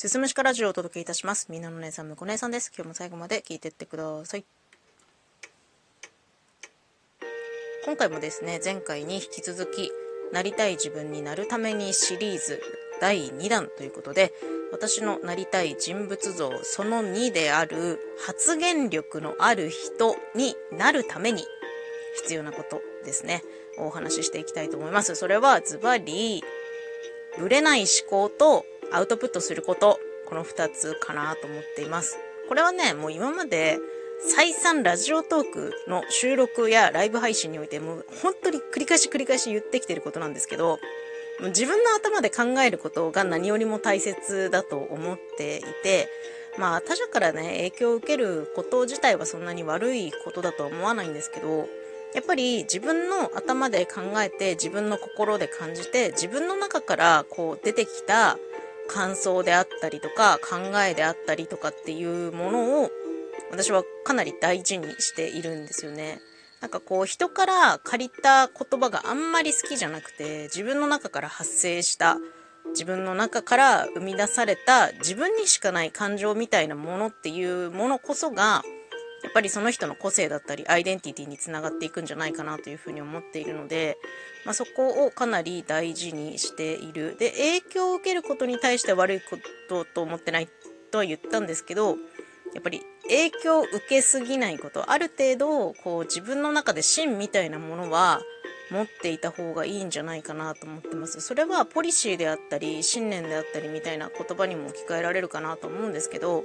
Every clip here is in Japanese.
すすむしかラジオをお届けいたします。みんなの姉さん、むこ姉さんです。今日も最後まで聞いてってください。今回もですね、前回に引き続き、なりたい自分になるためにシリーズ第2弾ということで、私のなりたい人物像その2である発言力のある人になるために必要なことですね。お話ししていきたいと思います。それはズバリ、ぶれない思考とアウトプットすること、この2つかなと思っています。これはね、もう今まで再三ラジオトークの収録やライブ配信においても本当に繰り返し繰り返し言ってきてることなんですけど、自分の頭で考えることが何よりも大切だと思っていて、まあ他者からね、影響を受けること自体はそんなに悪いことだとは思わないんですけど、やっぱり自分の頭で考えて自分の心で感じて自分の中からこう出てきた感想であったりとか考えであったりとかっていうものを私はかなり大事にしているんですよね。なんかこう人から借りた言葉があんまり好きじゃなくて自分の中から発生した自分の中から生み出された自分にしかない感情みたいなものっていうものこそがやっぱりその人の個性だったりアイデンティティにつながっていくんじゃないかなというふうに思っているので、まあ、そこをかなり大事にしている。で影響を受けることに対して悪いことと思ってないとは言ったんですけどやっぱり影響を受けすぎないことある程度こう自分の中で芯みたいなものは持っていた方がいいんじゃないかなと思ってます。それはポリシーであったり信念であったりみたいな言葉にも置き換えられるかなと思うんですけど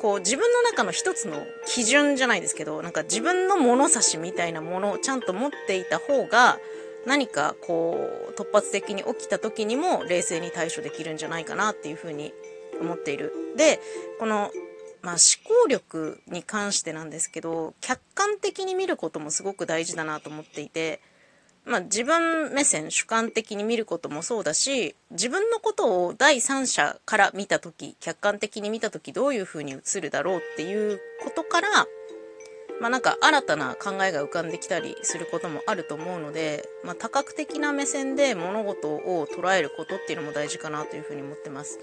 こう自分の中の一つの基準じゃないですけどなんか自分の物差しみたいなものをちゃんと持っていた方が何かこう突発的に起きた時にも冷静に対処できるんじゃないかなっていうふうに思っている。でこのまあ、思考力に関してなんですけど客観的に見ることもすごく大事だなと思っていてまあ、自分目線主観的に見ることもそうだし自分のことを第三者から見た時客観的に見た時どういうふうに映るだろうっていうことからまあなんか新たな考えが浮かんできたりすることもあると思うので、まあ、多角的な目線で物事を捉えることっていうのも大事かなというふうに思ってます。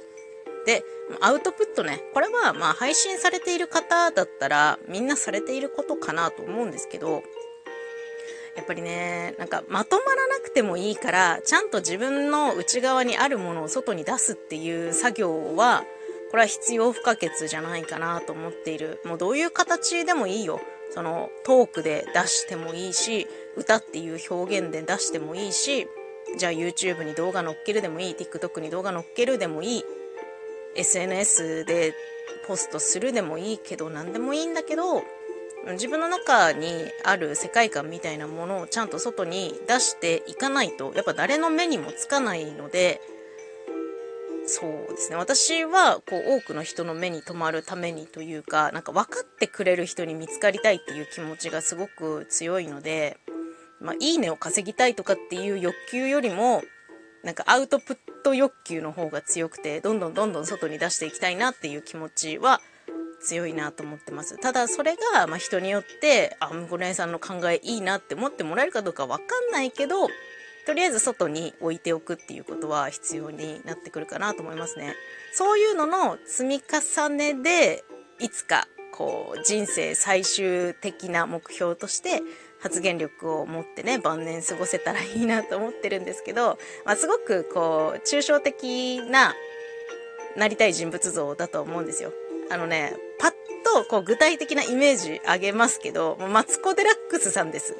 で、アウトプットね、これはまあ配信されている方だったらみんなされていることかなと思うんですけど、やっぱりね、なんかまとまらなくてもいいから、ちゃんと自分の内側にあるものを外に出すっていう作業は、これは必要不可欠じゃないかなと思っている。もうどういう形でもいいよ。そのトークで出してもいいし、歌っていう表現で出してもいいし、じゃあ YouTube に動画載っけるでもいい、TikTok に動画載っけるでもいい、SNS でポストするでもいいけど、何でもいいんだけど、自分の中にある世界観みたいなものをちゃんと外に出していかないとやっぱ誰の目にもつかないのでそうですね。私はこう多くの人の目に留まるためにというかなんか分かってくれる人に見つかりたいっていう気持ちがすごく強いので、まあ、いいねを稼ぎたいとかっていう欲求よりもなんかアウトプット欲求の方が強くてどんどんどんどん外に出していきたいなっていう気持ちは強いなと思ってます。ただそれが、ま、人によって、あ、むこ姉さんの考えいいなって思ってもらえるかどうかわかんないけど、とりあえず外に置いておくっていうことは必要になってくるかなと思いますね。そういうのの積み重ねで、いつかこう人生最終的な目標として発言力を持ってね晩年過ごせたらいいなと思ってるんですけど、まあ、すごくこう抽象的ななりたい人物像だと思うんですよ。あのね、パッとこう具体的なイメージあげますけど、マツコ・デラックスさんです。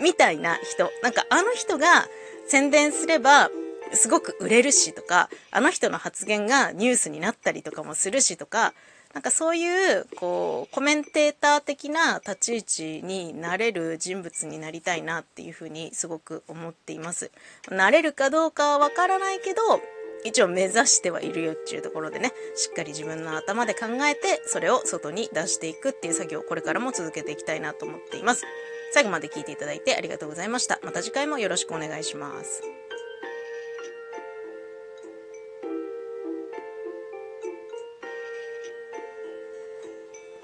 みたいな人。なんかあの人が宣伝すればすごく売れるしとか、あの人の発言がニュースになったりとかもするしとか、なんかそういう、こう、コメンテーター的な立ち位置になれる人物になりたいなっていうふうにすごく思っています。なれるかどうかはわからないけど、一応目指してはいるよっていうところでね、しっかり自分の頭で考えて、それを外に出していくっていう作業をこれからも続けていきたいなと思っています。最後まで聞いていただいてありがとうございました。また次回もよろしくお願いします。